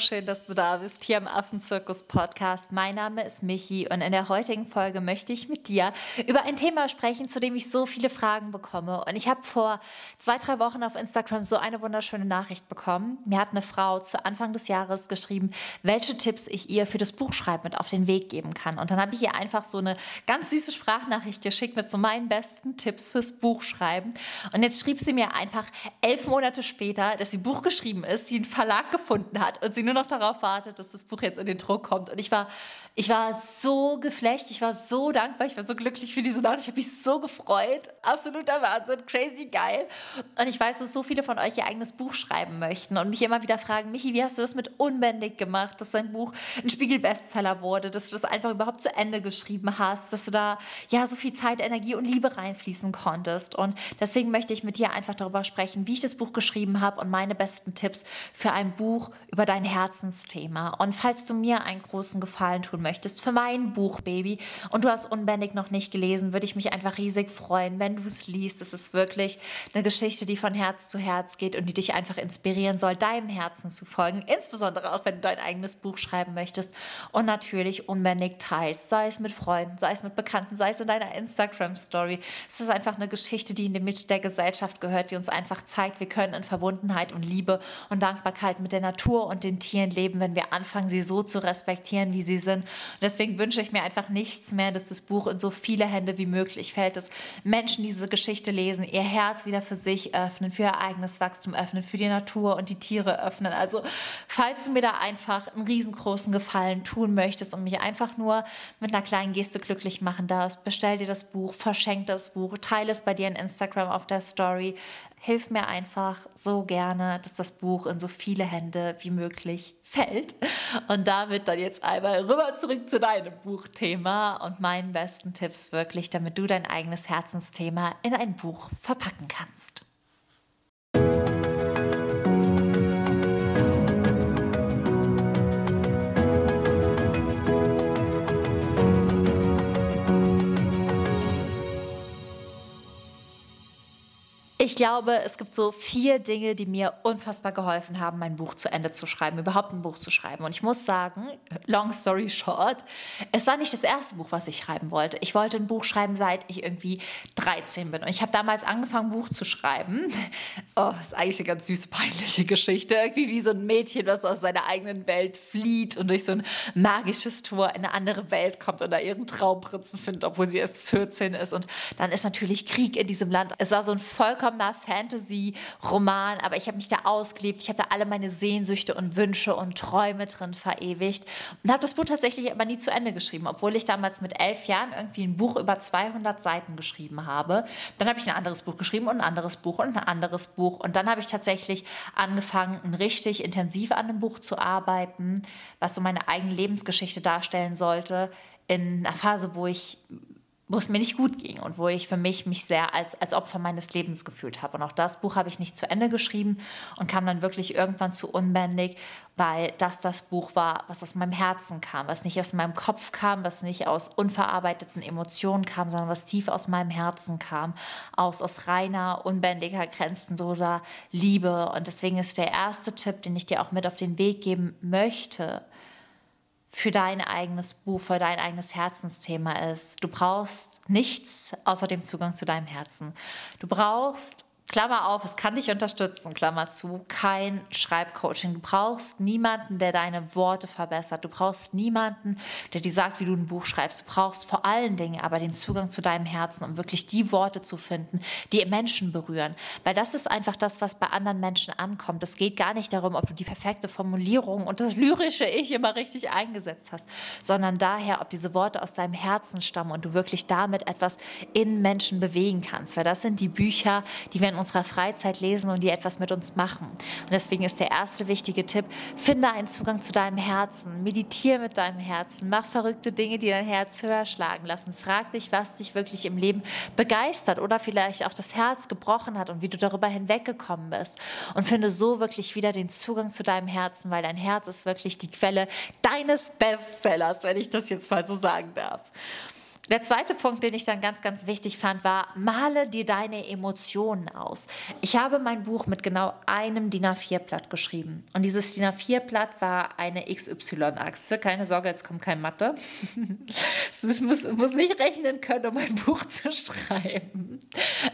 schön, dass du da bist hier im Affenzirkus Podcast. Mein Name ist Michi und in der heutigen Folge möchte ich mit dir über ein Thema sprechen, zu dem ich so viele Fragen bekomme. Und ich habe vor zwei, drei Wochen auf Instagram so eine wunderschöne Nachricht bekommen. Mir hat eine Frau zu Anfang des Jahres geschrieben, welche Tipps ich ihr für das Buchschreiben mit auf den Weg geben kann. Und dann habe ich ihr einfach so eine ganz süße Sprachnachricht geschickt mit so meinen besten Tipps fürs Buchschreiben. Und jetzt schrieb sie mir einfach elf Monate später, dass sie Buch geschrieben ist, sie einen Verlag gefunden hat und sie nur noch darauf wartet, dass das Buch jetzt in den Druck kommt. Und ich war, ich war so geflecht, ich war so dankbar, ich war so glücklich für diese Nachricht, ich habe mich so gefreut. Absoluter Wahnsinn, crazy geil. Und ich weiß, dass so viele von euch ihr eigenes Buch schreiben möchten und mich immer wieder fragen, Michi, wie hast du das mit Unbändig gemacht, dass dein Buch ein Spiegel-Bestseller wurde, dass du das einfach überhaupt zu Ende geschrieben hast, dass du da ja so viel Zeit, Energie und Liebe reinfließen konntest. Und deswegen möchte ich mit dir einfach darüber sprechen, wie ich das Buch geschrieben habe und meine besten Tipps für ein Buch über dein Herzensthema. Und falls du mir einen großen Gefallen tun möchtest für mein Buch, Baby, und du hast Unbändig noch nicht gelesen, würde ich mich einfach riesig freuen, wenn du es liest. Es ist wirklich eine Geschichte, die von Herz zu Herz geht und die dich einfach inspirieren soll, deinem Herzen zu folgen. Insbesondere auch, wenn du dein eigenes Buch schreiben möchtest und natürlich unbändig teilst, sei es mit Freunden, sei es mit Bekannten, sei es in deiner Instagram-Story. Es ist einfach eine Geschichte, die in die Mitte der Gesellschaft gehört, die uns einfach zeigt, wir können in Verbundenheit und Liebe und Dankbarkeit mit der Natur und den Tieren leben, wenn wir anfangen, sie so zu respektieren, wie sie sind. Und deswegen wünsche ich mir einfach nichts mehr, dass das Buch in so viele Hände wie möglich fällt, dass Menschen diese Geschichte lesen, ihr Herz wieder für sich öffnen, für ihr eigenes Wachstum öffnen, für die Natur und die Tiere öffnen. Also, falls du mir da einfach einen riesengroßen Gefallen tun möchtest und mich einfach nur mit einer kleinen Geste glücklich machen darfst, bestell dir das Buch, verschenk das Buch, teile es bei dir in Instagram auf der Story, hilf mir einfach so gerne, dass das Buch in so viele Hände wie möglich fällt. Und damit dann jetzt einmal rüber zurück zu deinem Buchthema und meinen besten Tipps wirklich, damit du dein eigenes Herzensthema in ein Buch verpacken kannst. Glaube, es gibt so vier Dinge, die mir unfassbar geholfen haben, mein Buch zu Ende zu schreiben, überhaupt ein Buch zu schreiben. Und ich muss sagen, long story short, es war nicht das erste Buch, was ich schreiben wollte. Ich wollte ein Buch schreiben, seit ich irgendwie 13 bin. Und ich habe damals angefangen, ein Buch zu schreiben. Oh, ist eigentlich eine ganz süße, peinliche Geschichte. Irgendwie wie so ein Mädchen, das aus seiner eigenen Welt flieht und durch so ein magisches Tor in eine andere Welt kommt und da ihren Traumprinzen findet, obwohl sie erst 14 ist. Und dann ist natürlich Krieg in diesem Land. Es war so ein vollkommener Fantasy-Roman, aber ich habe mich da ausgelebt. Ich habe da alle meine Sehnsüchte und Wünsche und Träume drin verewigt und habe das Buch tatsächlich aber nie zu Ende geschrieben, obwohl ich damals mit elf Jahren irgendwie ein Buch über 200 Seiten geschrieben habe. Dann habe ich ein anderes Buch geschrieben und ein anderes Buch und ein anderes Buch und dann habe ich tatsächlich angefangen, richtig intensiv an einem Buch zu arbeiten, was so meine eigene Lebensgeschichte darstellen sollte in einer Phase, wo ich wo es mir nicht gut ging und wo ich für mich mich sehr als, als Opfer meines Lebens gefühlt habe. Und auch das Buch habe ich nicht zu Ende geschrieben und kam dann wirklich irgendwann zu unbändig, weil das das Buch war, was aus meinem Herzen kam, was nicht aus meinem Kopf kam, was nicht aus unverarbeiteten Emotionen kam, sondern was tief aus meinem Herzen kam, aus, aus reiner, unbändiger, grenzenloser Liebe. Und deswegen ist der erste Tipp, den ich dir auch mit auf den Weg geben möchte, für dein eigenes Buch, für dein eigenes Herzensthema ist. Du brauchst nichts außer dem Zugang zu deinem Herzen. Du brauchst Klammer auf, es kann dich unterstützen, Klammer zu, kein Schreibcoaching. Du brauchst niemanden, der deine Worte verbessert. Du brauchst niemanden, der dir sagt, wie du ein Buch schreibst. Du brauchst vor allen Dingen aber den Zugang zu deinem Herzen, um wirklich die Worte zu finden, die Menschen berühren. Weil das ist einfach das, was bei anderen Menschen ankommt. Es geht gar nicht darum, ob du die perfekte Formulierung und das lyrische Ich immer richtig eingesetzt hast, sondern daher, ob diese Worte aus deinem Herzen stammen und du wirklich damit etwas in Menschen bewegen kannst. Weil das sind die Bücher, die wir in unserer Freizeit lesen und die etwas mit uns machen. Und deswegen ist der erste wichtige Tipp, finde einen Zugang zu deinem Herzen, meditiere mit deinem Herzen, mach verrückte Dinge, die dein Herz höher schlagen lassen. Frag dich, was dich wirklich im Leben begeistert oder vielleicht auch das Herz gebrochen hat und wie du darüber hinweggekommen bist. Und finde so wirklich wieder den Zugang zu deinem Herzen, weil dein Herz ist wirklich die Quelle deines Bestsellers, wenn ich das jetzt mal so sagen darf. Der zweite Punkt, den ich dann ganz, ganz wichtig fand, war, male dir deine Emotionen aus. Ich habe mein Buch mit genau einem DIN A4-Blatt geschrieben. Und dieses DIN A4-Blatt war eine XY-Achse. Keine Sorge, jetzt kommt kein Mathe. Es muss, muss nicht rechnen können, um ein Buch zu schreiben.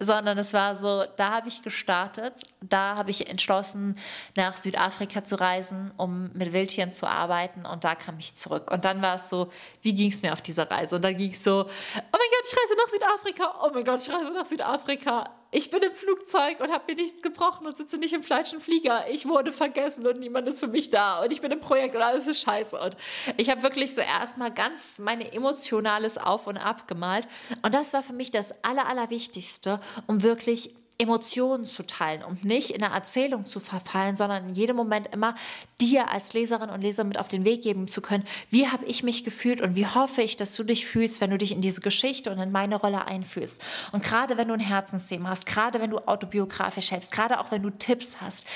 Sondern es war so, da habe ich gestartet. Da habe ich entschlossen, nach Südafrika zu reisen, um mit Wildtieren zu arbeiten. Und da kam ich zurück. Und dann war es so, wie ging es mir auf dieser Reise? Und dann ging es so, oh mein Gott, ich reise nach Südafrika, oh mein Gott, ich reise nach Südafrika. Ich bin im Flugzeug und habe mir nichts gebrochen und sitze nicht im falschen Flieger. Ich wurde vergessen und niemand ist für mich da und ich bin im Projekt und alles ist scheiße. Und ich habe wirklich so erstmal ganz meine emotionales Auf und Ab gemalt. Und das war für mich das Aller, Allerwichtigste, um wirklich Emotionen zu teilen und nicht in einer Erzählung zu verfallen, sondern in jedem Moment immer dir als Leserin und Leser mit auf den Weg geben zu können, wie habe ich mich gefühlt und wie hoffe ich, dass du dich fühlst, wenn du dich in diese Geschichte und in meine Rolle einfühlst. Und gerade wenn du ein Herzensthema hast, gerade wenn du autobiografisch schreibst, gerade auch wenn du Tipps hast,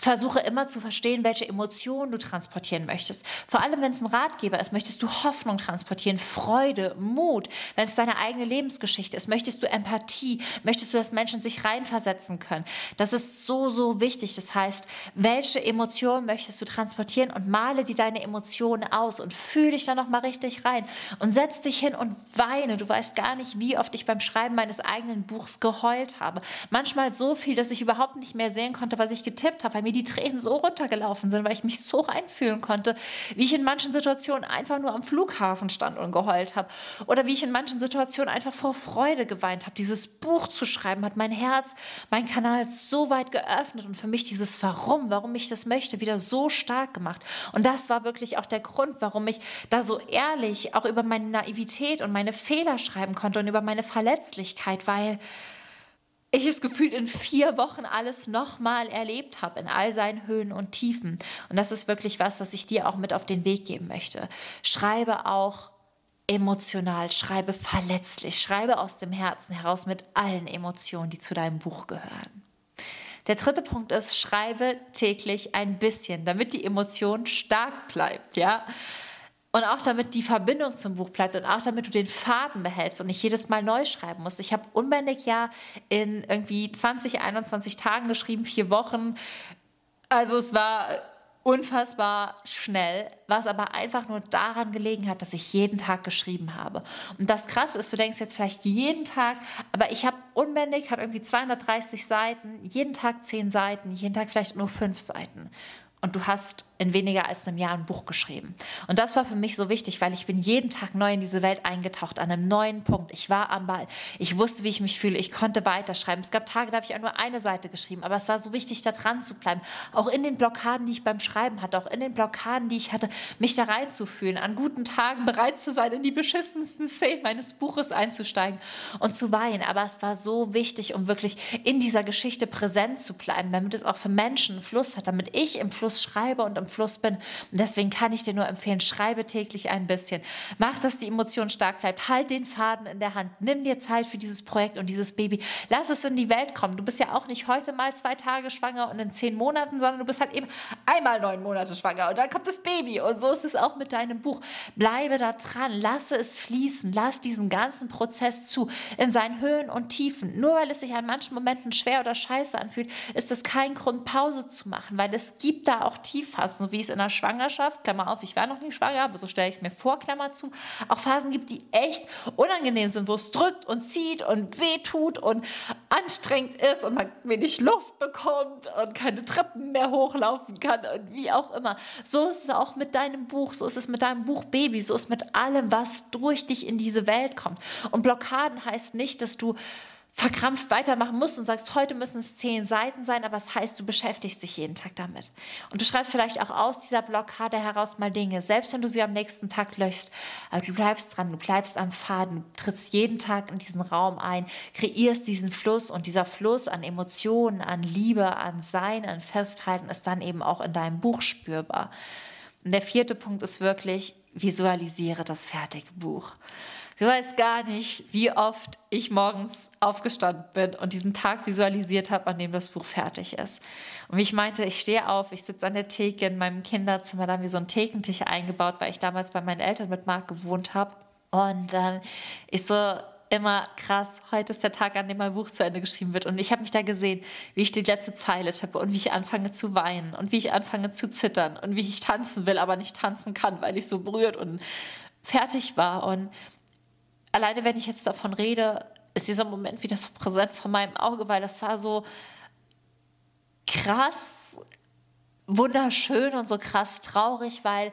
Versuche immer zu verstehen, welche Emotionen du transportieren möchtest. Vor allem, wenn es ein Ratgeber ist, möchtest du Hoffnung transportieren, Freude, Mut. Wenn es deine eigene Lebensgeschichte ist, möchtest du Empathie, möchtest du, dass Menschen sich reinversetzen können. Das ist so, so wichtig. Das heißt, welche Emotionen möchtest du transportieren und male dir deine Emotionen aus und fühle dich da nochmal richtig rein und setz dich hin und weine. Du weißt gar nicht, wie oft ich beim Schreiben meines eigenen Buchs geheult habe. Manchmal so viel, dass ich überhaupt nicht mehr sehen konnte, was ich getippt habe, weil mir die Tränen so runtergelaufen sind, weil ich mich so reinfühlen konnte, wie ich in manchen Situationen einfach nur am Flughafen stand und geheult habe oder wie ich in manchen Situationen einfach vor Freude geweint habe. Dieses Buch zu schreiben hat mein Herz, mein Kanal so weit geöffnet und für mich dieses Warum, warum ich das möchte, wieder so stark gemacht. Und das war wirklich auch der Grund, warum ich da so ehrlich auch über meine Naivität und meine Fehler schreiben konnte und über meine Verletzlichkeit, weil ich es gefühlt in vier Wochen alles nochmal erlebt habe, in all seinen Höhen und Tiefen. Und das ist wirklich was, was ich dir auch mit auf den Weg geben möchte. Schreibe auch emotional, schreibe verletzlich, schreibe aus dem Herzen heraus mit allen Emotionen, die zu deinem Buch gehören. Der dritte Punkt ist, schreibe täglich ein bisschen, damit die Emotion stark bleibt, ja. Und auch damit die Verbindung zum Buch bleibt und auch damit du den Faden behältst und nicht jedes Mal neu schreiben musst. Ich habe unbändig ja in irgendwie 20, 21 Tagen geschrieben, vier Wochen. Also es war unfassbar schnell, was aber einfach nur daran gelegen hat, dass ich jeden Tag geschrieben habe. Und das Krasse ist, du denkst jetzt vielleicht jeden Tag, aber ich habe unbändig, hat irgendwie 230 Seiten, jeden Tag 10 Seiten, jeden Tag vielleicht nur 5 Seiten und du hast in weniger als einem Jahr ein Buch geschrieben. Und das war für mich so wichtig, weil ich bin jeden Tag neu in diese Welt eingetaucht, an einem neuen Punkt. Ich war am Ball. Ich wusste, wie ich mich fühle. Ich konnte weiterschreiben. Es gab Tage, da habe ich auch nur eine Seite geschrieben. Aber es war so wichtig, da dran zu bleiben. Auch in den Blockaden, die ich beim Schreiben hatte, auch in den Blockaden, die ich hatte, mich da reinzufühlen. An guten Tagen bereit zu sein, in die beschissensten Szenen meines Buches einzusteigen und zu weinen. Aber es war so wichtig, um wirklich in dieser Geschichte präsent zu bleiben, damit es auch für Menschen einen Fluss hat, damit ich im Fluss Fluss schreibe und im Fluss bin. Und deswegen kann ich dir nur empfehlen, schreibe täglich ein bisschen. Mach, dass die Emotion stark bleibt. Halt den Faden in der Hand. Nimm dir Zeit für dieses Projekt und dieses Baby. Lass es in die Welt kommen. Du bist ja auch nicht heute mal zwei Tage schwanger und in zehn Monaten, sondern du bist halt eben einmal neun Monate schwanger und dann kommt das Baby. Und so ist es auch mit deinem Buch. Bleibe da dran. Lasse es fließen. Lass diesen ganzen Prozess zu in seinen Höhen und Tiefen. Nur weil es sich an manchen Momenten schwer oder scheiße anfühlt, ist das kein Grund, Pause zu machen, weil es gibt da auch Tiefphasen, so wie es in der Schwangerschaft, Klammer auf, ich war noch nie schwanger, aber so stelle ich es mir vor, Klammer zu, auch Phasen gibt, die echt unangenehm sind, wo es drückt und zieht und wehtut und anstrengend ist und man wenig Luft bekommt und keine Treppen mehr hochlaufen kann und wie auch immer. So ist es auch mit deinem Buch, so ist es mit deinem Buch Baby, so ist es mit allem, was durch dich in diese Welt kommt. Und Blockaden heißt nicht, dass du verkrampft weitermachen musst und sagst, heute müssen es zehn Seiten sein, aber es das heißt, du beschäftigst dich jeden Tag damit. Und du schreibst vielleicht auch aus dieser Blockade heraus mal Dinge, selbst wenn du sie am nächsten Tag löschst. Aber du bleibst dran, du bleibst am Faden, du trittst jeden Tag in diesen Raum ein, kreierst diesen Fluss und dieser Fluss an Emotionen, an Liebe, an Sein, an Festhalten ist dann eben auch in deinem Buch spürbar. Und der vierte Punkt ist wirklich, visualisiere das fertige Buch. Du weißt gar nicht, wie oft ich morgens aufgestanden bin und diesen Tag visualisiert habe, an dem das Buch fertig ist. Und wie ich meinte, ich stehe auf, ich sitze an der Theke in meinem Kinderzimmer, da haben wir so einen Thekentisch eingebaut, weil ich damals bei meinen Eltern mit Marc gewohnt habe. Und ähm, ich so, immer krass, heute ist der Tag, an dem mein Buch zu Ende geschrieben wird. Und ich habe mich da gesehen, wie ich die letzte Zeile tippe und wie ich anfange zu weinen und wie ich anfange zu zittern und wie ich tanzen will, aber nicht tanzen kann, weil ich so berührt und fertig war. Und alleine, wenn ich jetzt davon rede, ist dieser Moment wieder so präsent vor meinem Auge, weil das war so krass wunderschön und so krass traurig, weil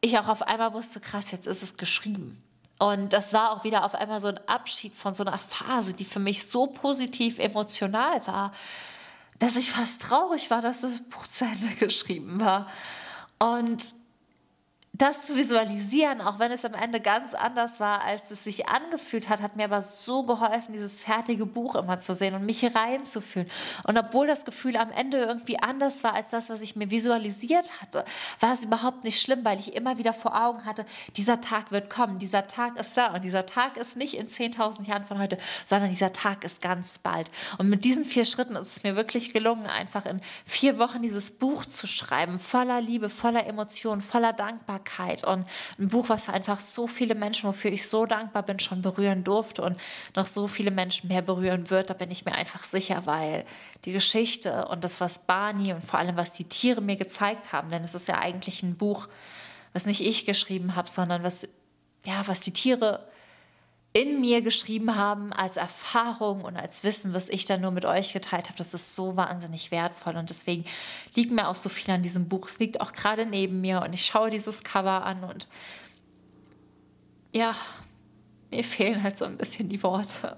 ich auch auf einmal wusste, krass, jetzt ist es geschrieben. Und das war auch wieder auf einmal so ein Abschied von so einer Phase, die für mich so positiv emotional war, dass ich fast traurig war, dass das Buch zu Ende geschrieben war. Und das zu visualisieren, auch wenn es am Ende ganz anders war, als es sich angefühlt hat, hat mir aber so geholfen, dieses fertige Buch immer zu sehen und mich reinzufühlen. Und obwohl das Gefühl am Ende irgendwie anders war als das, was ich mir visualisiert hatte, war es überhaupt nicht schlimm, weil ich immer wieder vor Augen hatte, dieser Tag wird kommen, dieser Tag ist da und dieser Tag ist nicht in 10.000 Jahren von heute, sondern dieser Tag ist ganz bald. Und mit diesen vier Schritten ist es mir wirklich gelungen, einfach in vier Wochen dieses Buch zu schreiben, voller Liebe, voller Emotionen, voller Dankbarkeit Dankbarkeit. Und ein Buch, was einfach so viele Menschen, wofür ich so dankbar bin, schon berühren durfte und noch so viele Menschen mehr berühren wird, da bin ich mir einfach sicher, weil die Geschichte und das, was Barney und vor allem, was die Tiere mir gezeigt haben, denn es ist ja eigentlich ein Buch, was nicht ich geschrieben habe, sondern was, ja, was die Tiere in mir geschrieben haben als Erfahrung und als Wissen, was ich dann nur mit euch geteilt habe, das ist so wahnsinnig wertvoll. Und deswegen liegt mir auch so viel an diesem Buch. Es liegt auch gerade neben mir und ich schaue dieses Cover an und ja, mir fehlen halt so ein bisschen die Worte.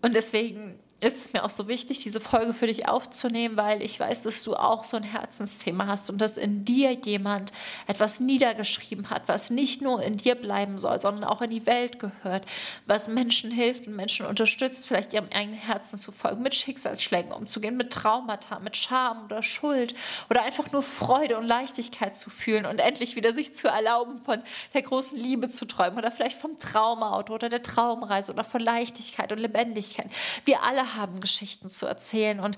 Und deswegen ist es mir auch so wichtig, diese Folge für dich aufzunehmen, weil ich weiß, dass du auch so ein Herzensthema hast und dass in dir jemand etwas niedergeschrieben hat, was nicht nur in dir bleiben soll, sondern auch in die Welt gehört, was Menschen hilft und Menschen unterstützt, vielleicht ihrem eigenen Herzen zu folgen, mit Schicksalsschlägen umzugehen, mit Traumata, mit Scham oder Schuld oder einfach nur Freude und Leichtigkeit zu fühlen und endlich wieder sich zu erlauben, von der großen Liebe zu träumen oder vielleicht vom Traumauto oder der Traumreise oder von Leichtigkeit und Lebendigkeit. Wir alle haben, Geschichten zu erzählen. Und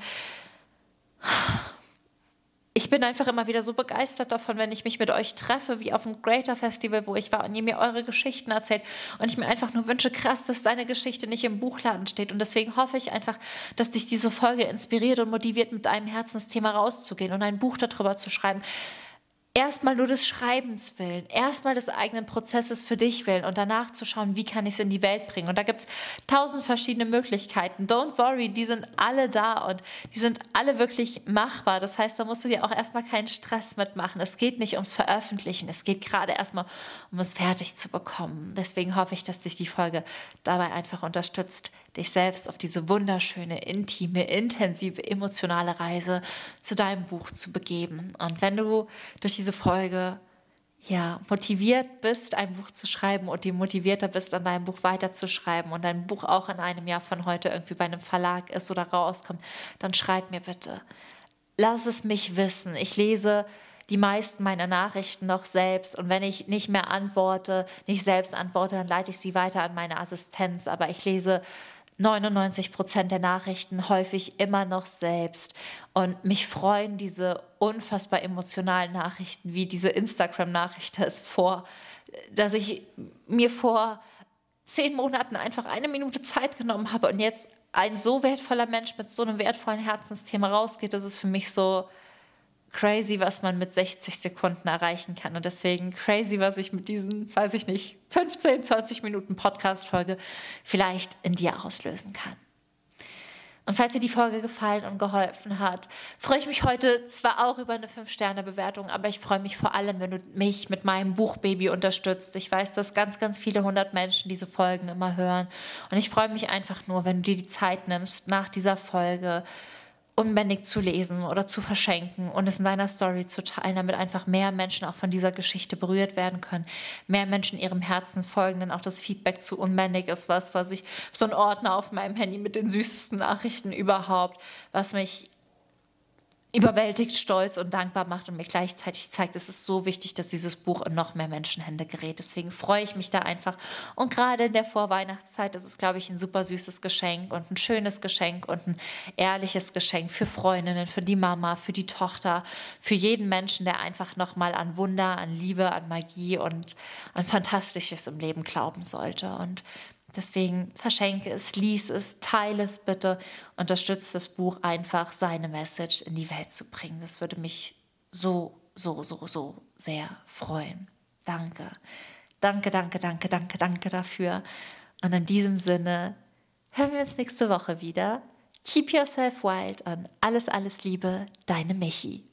ich bin einfach immer wieder so begeistert davon, wenn ich mich mit euch treffe, wie auf dem Greater Festival, wo ich war und ihr mir eure Geschichten erzählt und ich mir einfach nur wünsche, krass, dass deine Geschichte nicht im Buchladen steht. Und deswegen hoffe ich einfach, dass dich diese Folge inspiriert und motiviert, mit deinem Herzensthema rauszugehen und ein Buch darüber zu schreiben. Erstmal nur des Schreibens willen, erstmal des eigenen Prozesses für dich willen und danach zu schauen, wie kann ich es in die Welt bringen. Und da gibt es tausend verschiedene Möglichkeiten. Don't worry, die sind alle da und die sind alle wirklich machbar. Das heißt, da musst du dir auch erstmal keinen Stress mitmachen. Es geht nicht ums Veröffentlichen, es geht gerade erstmal um es fertig zu bekommen. Deswegen hoffe ich, dass dich die Folge dabei einfach unterstützt, dich selbst auf diese wunderschöne, intime, intensive, emotionale Reise zu deinem Buch zu begeben. Und wenn du durch diese Folge ja, motiviert bist, ein Buch zu schreiben und die motivierter bist, an deinem Buch weiterzuschreiben und dein Buch auch in einem Jahr von heute irgendwie bei einem Verlag ist oder rauskommt, dann schreib mir bitte. Lass es mich wissen. Ich lese die meisten meiner Nachrichten noch selbst. Und wenn ich nicht mehr antworte, nicht selbst antworte, dann leite ich sie weiter an meine Assistenz. Aber ich lese 99 Prozent der Nachrichten häufig immer noch selbst. Und mich freuen diese unfassbar emotionalen Nachrichten, wie diese Instagram-Nachricht es vor, dass ich mir vor zehn Monaten einfach eine Minute Zeit genommen habe und jetzt ein so wertvoller Mensch mit so einem wertvollen Herzensthema rausgeht, das ist für mich so, crazy, was man mit 60 Sekunden erreichen kann. Und deswegen crazy, was ich mit diesen, weiß ich nicht, 15, 20 Minuten Podcast-Folge vielleicht in dir auslösen kann. Und falls dir die Folge gefallen und geholfen hat, freue ich mich heute zwar auch über eine 5-Sterne-Bewertung, aber ich freue mich vor allem, wenn du mich mit meinem Buchbaby unterstützt. Ich weiß, dass ganz, ganz viele hundert Menschen diese Folgen immer hören. Und ich freue mich einfach nur, wenn du dir die Zeit nimmst, nach dieser Folge unbändig zu lesen oder zu verschenken und es in deiner Story zu teilen, damit einfach mehr Menschen auch von dieser Geschichte berührt werden können, mehr Menschen ihrem Herzen folgen, denn auch das Feedback zu unbändig ist was, was ich, so ein Ordner auf meinem Handy mit den süßesten Nachrichten überhaupt, was mich überwältigt, stolz und dankbar macht und mir gleichzeitig zeigt, es ist so wichtig, dass dieses Buch in noch mehr Menschenhände gerät. Deswegen freue ich mich da einfach. Und gerade in der Vorweihnachtszeit ist es, glaube ich, ein super süßes Geschenk und ein schönes Geschenk und ein ehrliches Geschenk für Freundinnen, für die Mama, für die Tochter, für jeden Menschen, der einfach nochmal an Wunder, an Liebe, an Magie und an Fantastisches im Leben glauben sollte. Und Deswegen verschenke es, lies es, teile es bitte, unterstütze das Buch einfach, seine Message in die Welt zu bringen. Das würde mich so, so, so, so sehr freuen. Danke. Danke, danke, danke, danke, danke dafür. Und in diesem Sinne hören wir uns nächste Woche wieder. Keep yourself wild und alles, alles Liebe, deine Michi.